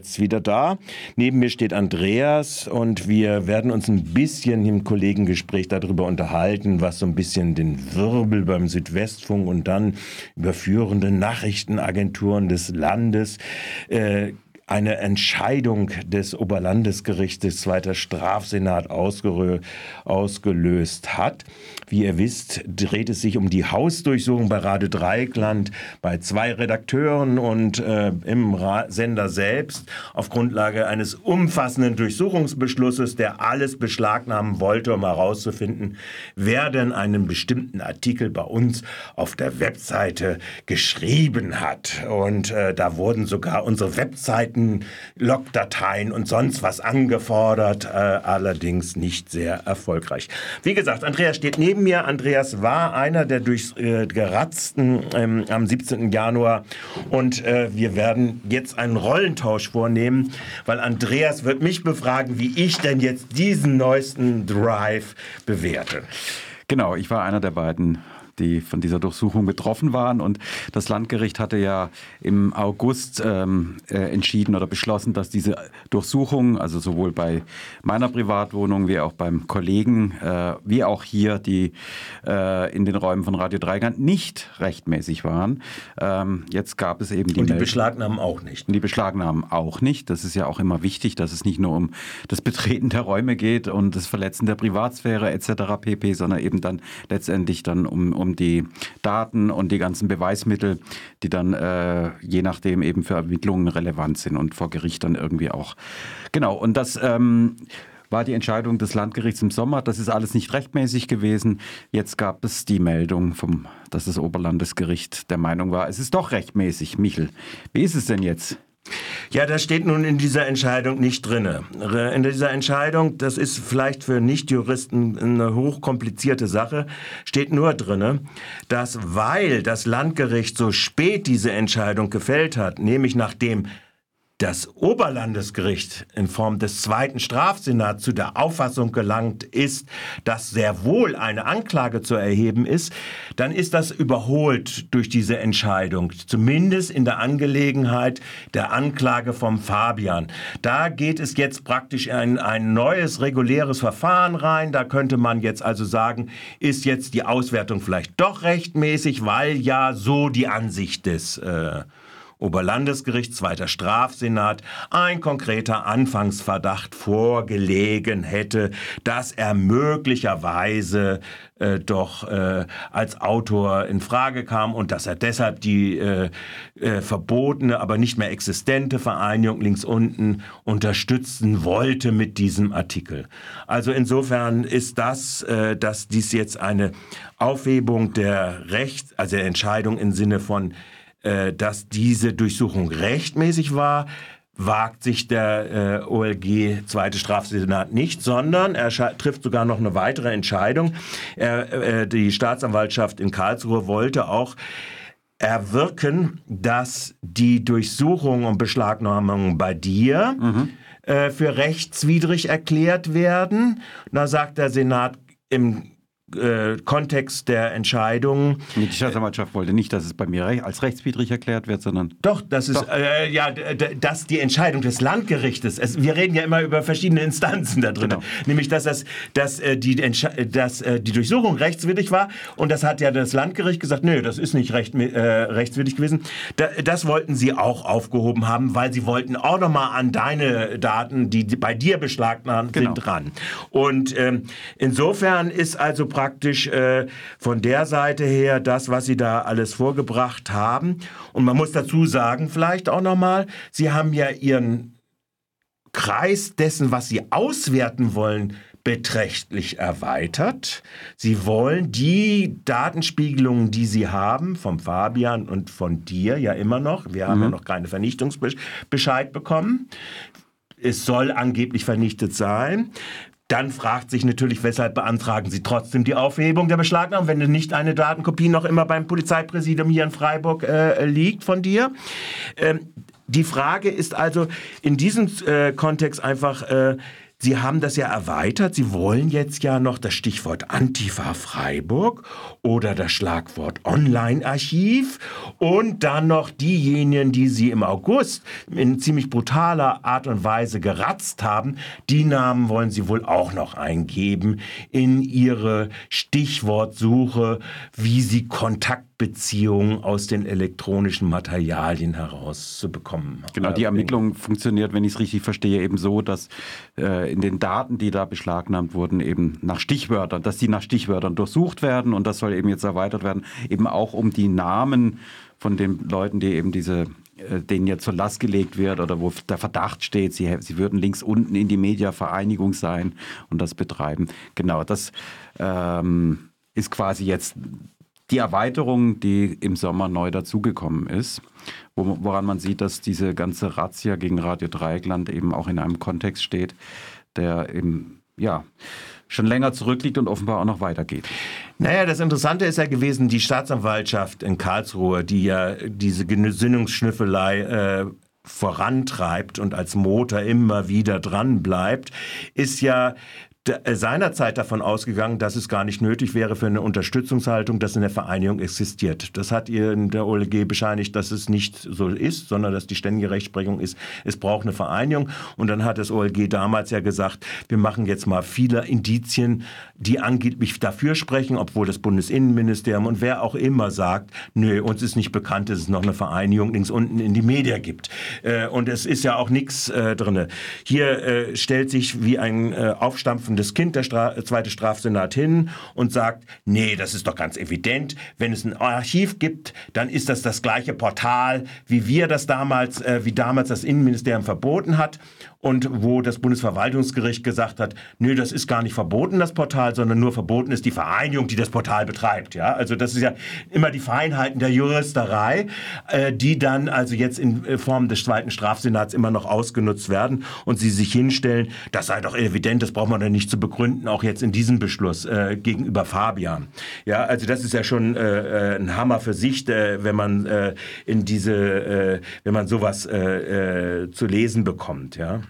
Jetzt wieder da. Neben mir steht Andreas und wir werden uns ein bisschen im Kollegengespräch darüber unterhalten, was so ein bisschen den Wirbel beim Südwestfunk und dann überführende Nachrichtenagenturen des Landes äh, eine Entscheidung des Oberlandesgerichtes Zweiter Strafsenat ausgelöst hat. Wie ihr wisst, dreht es sich um die Hausdurchsuchung bei Radio Dreikland bei zwei Redakteuren und äh, im Ra Sender selbst auf Grundlage eines umfassenden Durchsuchungsbeschlusses, der alles beschlagnahmen wollte, um herauszufinden, wer denn einen bestimmten Artikel bei uns auf der Webseite geschrieben hat. Und äh, da wurden sogar unsere Webseiten, Logdateien und sonst was angefordert, äh, allerdings nicht sehr erfolgreich. Wie gesagt, Andreas steht neben neben mir, Andreas, war einer der durchgeratzten äh, ähm, am 17. Januar. Und äh, wir werden jetzt einen Rollentausch vornehmen, weil Andreas wird mich befragen, wie ich denn jetzt diesen neuesten Drive bewerte. Genau, ich war einer der beiden die von dieser Durchsuchung betroffen waren. Und das Landgericht hatte ja im August ähm, äh, entschieden oder beschlossen, dass diese Durchsuchung, also sowohl bei meiner Privatwohnung wie auch beim Kollegen, äh, wie auch hier die äh, in den Räumen von Radio Dreigand nicht rechtmäßig waren. Ähm, jetzt gab es eben die. Und die Beschlagnahmen auch nicht. Und die Beschlagnahmen auch nicht. Das ist ja auch immer wichtig, dass es nicht nur um das Betreten der Räume geht und das Verletzen der Privatsphäre etc. pp, sondern eben dann letztendlich dann um, um die Daten und die ganzen Beweismittel, die dann äh, je nachdem eben für Ermittlungen relevant sind und vor Gericht dann irgendwie auch. Genau, und das ähm, war die Entscheidung des Landgerichts im Sommer. Das ist alles nicht rechtmäßig gewesen. Jetzt gab es die Meldung, vom, dass das Oberlandesgericht der Meinung war, es ist doch rechtmäßig. Michel, wie ist es denn jetzt? Ja, das steht nun in dieser Entscheidung nicht drinne. In dieser Entscheidung, das ist vielleicht für Nichtjuristen eine hochkomplizierte Sache, steht nur drinne, dass weil das Landgericht so spät diese Entscheidung gefällt hat, nämlich nachdem das Oberlandesgericht in Form des zweiten Strafsenats zu der Auffassung gelangt ist, dass sehr wohl eine Anklage zu erheben ist, dann ist das überholt durch diese Entscheidung, zumindest in der Angelegenheit der Anklage vom Fabian. Da geht es jetzt praktisch in ein neues reguläres Verfahren rein. Da könnte man jetzt also sagen, ist jetzt die Auswertung vielleicht doch rechtmäßig, weil ja so die Ansicht des äh, Oberlandesgericht, zweiter Strafsenat, ein konkreter Anfangsverdacht vorgelegen hätte, dass er möglicherweise äh, doch äh, als Autor in Frage kam und dass er deshalb die äh, äh, verbotene, aber nicht mehr existente Vereinigung links unten unterstützen wollte mit diesem Artikel. Also insofern ist das, äh, dass dies jetzt eine Aufhebung der Rechts, also der Entscheidung im Sinne von äh, dass diese Durchsuchung rechtmäßig war, wagt sich der äh, OLG Zweite Strafsenat nicht, sondern er trifft sogar noch eine weitere Entscheidung. Er, äh, die Staatsanwaltschaft in Karlsruhe wollte auch erwirken, dass die Durchsuchung und Beschlagnahmung bei dir mhm. äh, für rechtswidrig erklärt werden. Da sagt der Senat im äh, Kontext der Entscheidung. Die Staatsanwaltschaft wollte nicht, dass es bei mir als rechtswidrig erklärt wird, sondern. Doch, das ist, äh, ja, dass die Entscheidung des Landgerichtes, es, wir reden ja immer über verschiedene Instanzen da drin, genau. nämlich, dass, das, dass, äh, die, dass äh, die Durchsuchung rechtswidrig war und das hat ja das Landgericht gesagt, nö, das ist nicht recht, äh, rechtswidrig gewesen. Da, das wollten sie auch aufgehoben haben, weil sie wollten auch nochmal an deine Daten, die bei dir beschlagnahmt genau. sind, ran. Und ähm, insofern ist also praktisch praktisch äh, von der Seite her das, was Sie da alles vorgebracht haben. Und man muss dazu sagen, vielleicht auch nochmal, Sie haben ja Ihren Kreis dessen, was Sie auswerten wollen, beträchtlich erweitert. Sie wollen die Datenspiegelungen, die Sie haben, vom Fabian und von dir ja immer noch, wir haben mhm. ja noch keine Vernichtungsbescheid bekommen. Es soll angeblich vernichtet sein. Dann fragt sich natürlich, weshalb beantragen Sie trotzdem die Aufhebung der Beschlagnahmung, wenn nicht eine Datenkopie noch immer beim Polizeipräsidium hier in Freiburg äh, liegt von dir. Ähm, die Frage ist also in diesem äh, Kontext einfach, äh, Sie haben das ja erweitert. Sie wollen jetzt ja noch das Stichwort Antifa Freiburg oder das Schlagwort Online-Archiv und dann noch diejenigen, die Sie im August in ziemlich brutaler Art und Weise geratzt haben. Die Namen wollen Sie wohl auch noch eingeben in Ihre Stichwortsuche, wie Sie Kontaktbeziehungen aus den elektronischen Materialien herauszubekommen. Genau, die Ermittlung funktioniert, wenn ich es richtig verstehe, eben so, dass äh, in den Daten, die da beschlagnahmt wurden, eben nach Stichwörtern, dass die nach Stichwörtern durchsucht werden und das soll eben jetzt erweitert werden, eben auch um die Namen von den Leuten, die eben diese äh, denen jetzt zur Last gelegt wird oder wo der Verdacht steht, sie, sie würden links unten in die Mediavereinigung sein und das betreiben. Genau, das ähm, ist quasi jetzt die Erweiterung, die im Sommer neu dazugekommen ist, wo, woran man sieht, dass diese ganze Razzia gegen Radio Dreieckland eben auch in einem Kontext steht, der eben, ja, schon länger zurückliegt und offenbar auch noch weitergeht. Naja, das Interessante ist ja gewesen, die Staatsanwaltschaft in Karlsruhe, die ja diese Gesinnungsschnüffelei äh, vorantreibt und als Motor immer wieder dran bleibt, ist ja seinerzeit davon ausgegangen, dass es gar nicht nötig wäre für eine Unterstützungshaltung, dass eine Vereinigung existiert. Das hat ihr in der OLG bescheinigt, dass es nicht so ist, sondern dass die ständige Rechtsprechung ist, es braucht eine Vereinigung. Und dann hat das OLG damals ja gesagt, wir machen jetzt mal viele Indizien, die angeblich dafür sprechen, obwohl das Bundesinnenministerium und wer auch immer sagt, nö, uns ist nicht bekannt, dass es noch eine Vereinigung links unten in die Media gibt. Äh, und es ist ja auch nichts äh, drin. Hier stellt sich wie ein Aufstampfen laufendes Kind der Stra zweite Strafsenat hin und sagt, nee, das ist doch ganz evident, wenn es ein Archiv gibt, dann ist das das gleiche Portal, wie wir das damals, äh, wie damals das Innenministerium verboten hat und wo das Bundesverwaltungsgericht gesagt hat, nö, das ist gar nicht verboten, das Portal, sondern nur verboten ist die Vereinigung, die das Portal betreibt. Ja, also das ist ja immer die Feinheiten der Juristerei, äh, die dann also jetzt in äh, Form des zweiten Strafsenats immer noch ausgenutzt werden und sie sich hinstellen, das sei doch evident, das braucht man dann nicht zu begründen, auch jetzt in diesem Beschluss äh, gegenüber Fabian. Ja, also das ist ja schon äh, äh ein Hammer für sich, äh, wenn man äh, in diese, äh, wenn man sowas äh, zu lesen bekommt, ja.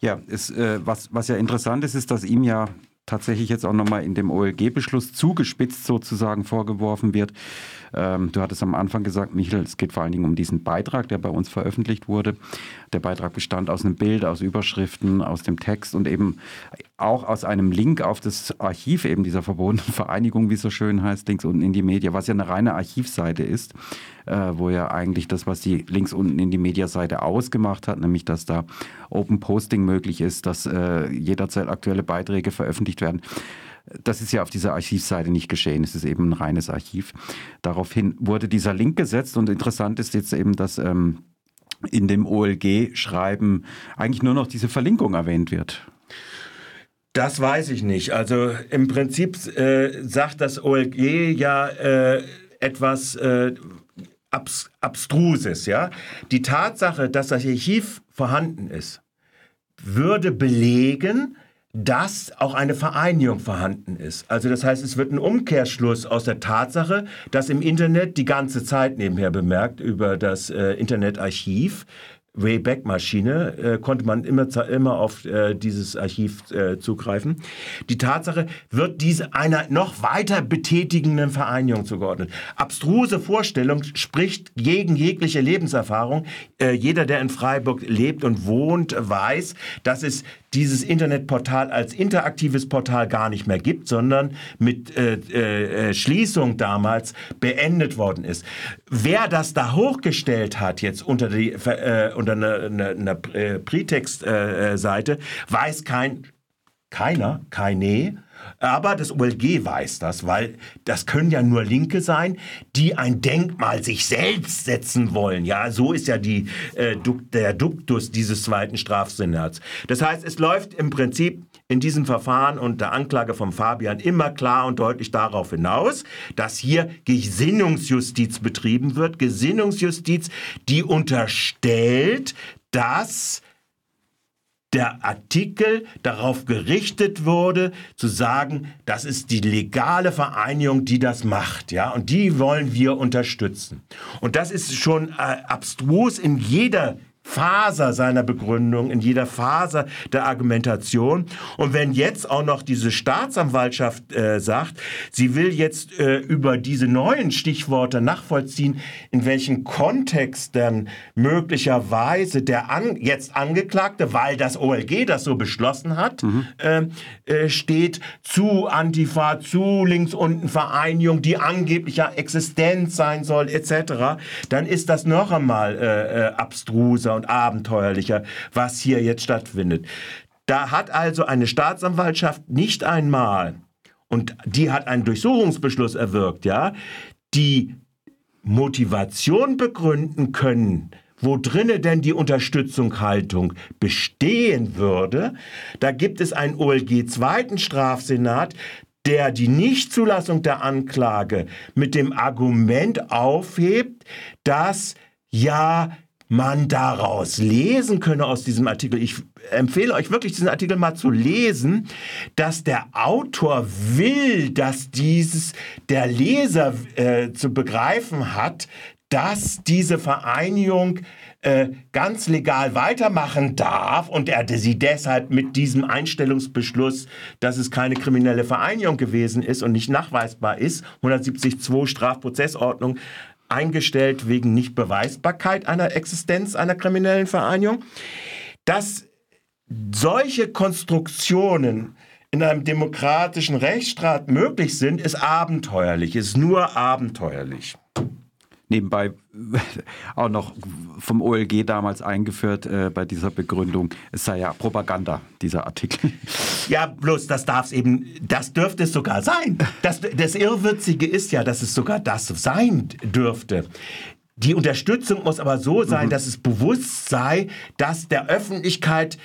Ja, es, äh, was, was ja interessant ist, ist, dass ihm ja tatsächlich jetzt auch nochmal in dem OLG-Beschluss zugespitzt sozusagen vorgeworfen wird. Ähm, du hattest am Anfang gesagt, Michael, es geht vor allen Dingen um diesen Beitrag, der bei uns veröffentlicht wurde. Der Beitrag bestand aus einem Bild, aus Überschriften, aus dem Text und eben auch aus einem Link auf das Archiv eben dieser verbotenen Vereinigung, wie es so schön heißt, links unten in die Media, was ja eine reine Archivseite ist, äh, wo ja eigentlich das, was die links unten in die Mediaseite ausgemacht hat, nämlich dass da Open Posting möglich ist, dass äh, jederzeit aktuelle Beiträge veröffentlicht werden. Das ist ja auf dieser Archivseite nicht geschehen. Es ist eben ein reines Archiv. Daraufhin wurde dieser Link gesetzt und interessant ist jetzt eben, dass ähm, in dem OLG-Schreiben eigentlich nur noch diese Verlinkung erwähnt wird. Das weiß ich nicht. Also im Prinzip äh, sagt das OLG ja äh, etwas äh, Abs Abstruses. Ja? Die Tatsache, dass das Archiv vorhanden ist, würde belegen, dass auch eine Vereinigung vorhanden ist. Also das heißt, es wird ein Umkehrschluss aus der Tatsache, dass im Internet die ganze Zeit nebenher bemerkt über das äh, Internetarchiv Wayback-Maschine äh, konnte man immer, immer auf äh, dieses Archiv äh, zugreifen. Die Tatsache wird diese einer noch weiter betätigenden Vereinigung zugeordnet. Abstruse Vorstellung spricht gegen jegliche Lebenserfahrung. Äh, jeder, der in Freiburg lebt und wohnt, weiß, dass es dieses Internetportal als interaktives Portal gar nicht mehr gibt, sondern mit äh, äh, äh, Schließung damals beendet worden ist. Wer das da hochgestellt hat jetzt unter die äh, unter einer eine, eine äh, Prätextseite, weiß kein keiner, keine, aber das OLG weiß das, weil das können ja nur Linke sein, die ein Denkmal sich selbst setzen wollen. Ja, so ist ja die, äh, der Duktus dieses zweiten Strafsenats. Das heißt, es läuft im Prinzip in diesem Verfahren und der Anklage von Fabian immer klar und deutlich darauf hinaus, dass hier Gesinnungsjustiz betrieben wird. Gesinnungsjustiz, die unterstellt, dass der Artikel darauf gerichtet wurde, zu sagen, das ist die legale Vereinigung, die das macht, ja, und die wollen wir unterstützen. Und das ist schon äh, abstrus in jeder Faser seiner Begründung, in jeder Faser der Argumentation. Und wenn jetzt auch noch diese Staatsanwaltschaft äh, sagt, sie will jetzt äh, über diese neuen Stichworte nachvollziehen, in welchem Kontext denn möglicherweise der an, jetzt Angeklagte, weil das OLG das so beschlossen hat, mhm. äh, äh, steht zu Antifa, zu links unten Vereinigung, die angeblicher Existenz sein soll, etc., dann ist das noch einmal äh, abstruser und abenteuerlicher, was hier jetzt stattfindet. Da hat also eine Staatsanwaltschaft nicht einmal, und die hat einen Durchsuchungsbeschluss erwirkt, ja, die Motivation begründen können, wo drinne denn die Unterstützungshaltung bestehen würde. Da gibt es einen OLG zweiten Strafsenat, der die Nichtzulassung der Anklage mit dem Argument aufhebt, dass ja man daraus lesen könne aus diesem Artikel. Ich empfehle euch wirklich, diesen Artikel mal zu lesen, dass der Autor will, dass dieses der Leser äh, zu begreifen hat, dass diese Vereinigung äh, ganz legal weitermachen darf und er sie deshalb mit diesem Einstellungsbeschluss, dass es keine kriminelle Vereinigung gewesen ist und nicht nachweisbar ist, 172 Strafprozessordnung, eingestellt wegen Nichtbeweisbarkeit einer Existenz einer kriminellen Vereinigung, dass solche Konstruktionen in einem demokratischen Rechtsstaat möglich sind, ist abenteuerlich, ist nur abenteuerlich nebenbei auch noch vom OLG damals eingeführt äh, bei dieser Begründung. Es sei ja Propaganda, dieser Artikel. Ja, bloß das darf es eben, das dürfte es sogar sein. Das, das Irrwitzige ist ja, dass es sogar das sein dürfte. Die Unterstützung muss aber so sein, mhm. dass es bewusst sei, dass der Öffentlichkeit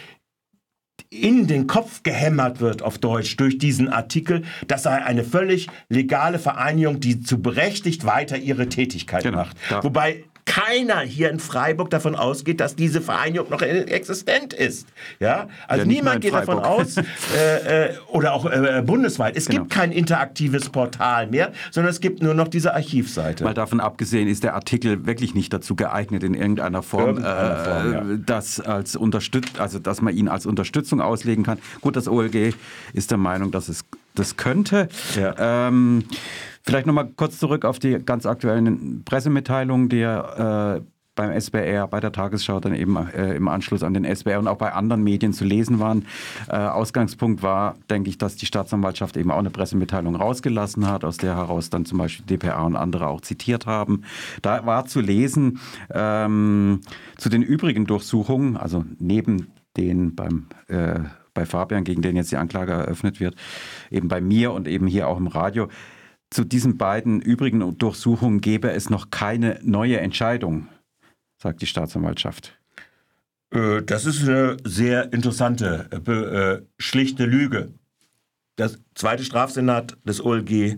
in den Kopf gehämmert wird auf Deutsch durch diesen Artikel, das sei eine völlig legale Vereinigung, die zu berechtigt weiter ihre Tätigkeit genau, macht. Wobei keiner hier in Freiburg davon ausgeht, dass diese Vereinigung noch existent ist. Ja, also ja, niemand geht davon aus, äh, äh, oder auch äh, bundesweit. Es genau. gibt kein interaktives Portal mehr, sondern es gibt nur noch diese Archivseite. Mal davon abgesehen ist der Artikel wirklich nicht dazu geeignet, in irgendeiner Form, irgendeiner Form ja. Äh, das als unterstützt, also dass man ihn als Unterstützung auslegen kann. Gut, das OLG ist der Meinung, dass es das könnte. Ja. Ähm, Vielleicht nochmal kurz zurück auf die ganz aktuellen Pressemitteilungen, die ja äh, beim SBR, bei der Tagesschau dann eben äh, im Anschluss an den SBR und auch bei anderen Medien zu lesen waren. Äh, Ausgangspunkt war, denke ich, dass die Staatsanwaltschaft eben auch eine Pressemitteilung rausgelassen hat, aus der heraus dann zum Beispiel DPA und andere auch zitiert haben. Da war zu lesen ähm, zu den übrigen Durchsuchungen, also neben den beim äh, bei Fabian, gegen den jetzt die Anklage eröffnet wird, eben bei mir und eben hier auch im Radio, zu diesen beiden übrigen Durchsuchungen gebe es noch keine neue Entscheidung, sagt die Staatsanwaltschaft. Äh, das ist eine sehr interessante, äh, äh, schlichte Lüge. Das zweite Strafsenat des OLG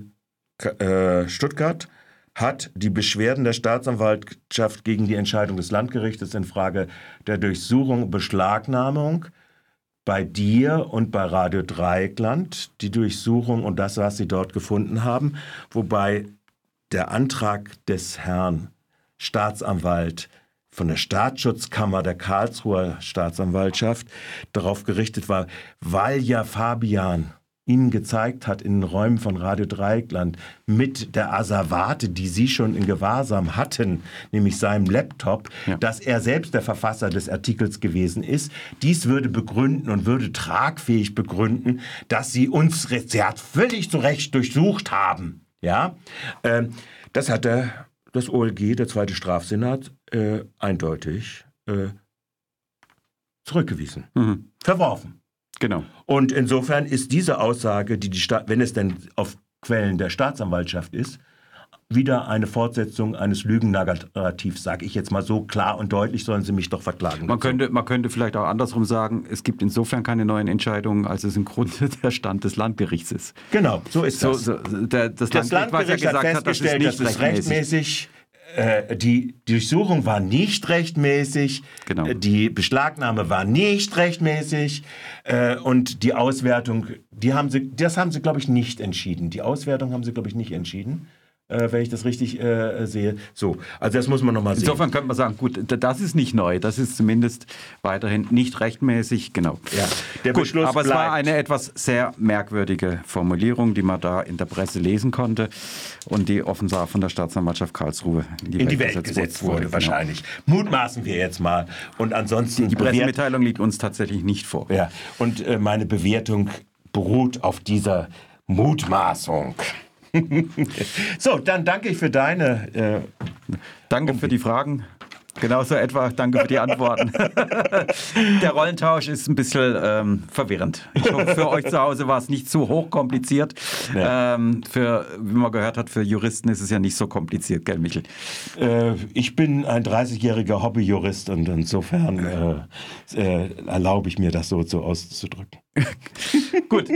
Stuttgart hat die Beschwerden der Staatsanwaltschaft gegen die Entscheidung des Landgerichtes in Frage der Durchsuchung und Beschlagnahmung bei dir und bei Radio Dreieckland die Durchsuchung und das, was sie dort gefunden haben, wobei der Antrag des Herrn Staatsanwalt von der Staatsschutzkammer der Karlsruher Staatsanwaltschaft darauf gerichtet war, weil ja Fabian ihnen gezeigt hat in den Räumen von Radio Dreieckland mit der Asservate, die sie schon in Gewahrsam hatten, nämlich seinem Laptop, ja. dass er selbst der Verfasser des Artikels gewesen ist. Dies würde begründen und würde tragfähig begründen, dass sie uns sie hat völlig zu Recht durchsucht haben. Ja, ähm, das hat der, das OLG, der zweite Strafsenat, äh, eindeutig äh, zurückgewiesen, mhm. verworfen. Genau. Und insofern ist diese Aussage, die die Staat, wenn es denn auf Quellen der Staatsanwaltschaft ist, wieder eine Fortsetzung eines Lügennarrativs, sage ich jetzt mal so klar und deutlich, sollen sie mich doch verklagen. Man könnte, man könnte vielleicht auch andersrum sagen, es gibt insofern keine neuen Entscheidungen, als es im Grunde der Stand des Landgerichts ist. Genau, so ist das. So, so, der, das, das Landgericht, Landgericht hat festgestellt, hat, das dass das rechtmäßig äh, die Durchsuchung war nicht rechtmäßig, genau. Die Beschlagnahme war nicht rechtmäßig äh, und die Auswertung, die haben sie, das haben sie, glaube ich, nicht entschieden. Die Auswertung haben sie, glaube ich, nicht entschieden. Äh, wenn ich das richtig äh, sehe. So, also das muss man nochmal sehen. Insofern könnte man sagen, gut, das ist nicht neu, das ist zumindest weiterhin nicht rechtmäßig, genau. Ja, der gut, Beschluss aber es war bleibt. eine etwas sehr merkwürdige Formulierung, die man da in der Presse lesen konnte und die offenbar von der Staatsanwaltschaft Karlsruhe in die Welt gesetzt wurde, genau. wahrscheinlich. Mutmaßen wir jetzt mal. Und ansonsten Die bewert- Pressemitteilung liegt uns tatsächlich nicht vor. Ja, und äh, meine Bewertung beruht auf dieser Mutmaßung. so, dann danke ich für deine. Äh, Danke für die Fragen. Genauso etwa, danke für die Antworten. Der Rollentausch ist ein bisschen ähm, verwirrend. Ich hoffe, für euch zu Hause war es nicht zu hochkompliziert. Ja. Ähm, für, wie man gehört hat, für Juristen ist es ja nicht so kompliziert, gell, Michel? äh, ich bin ein 30-jähriger Hobbyjurist und insofern äh, äh, erlaube ich mir, das so, so auszudrücken. Gut.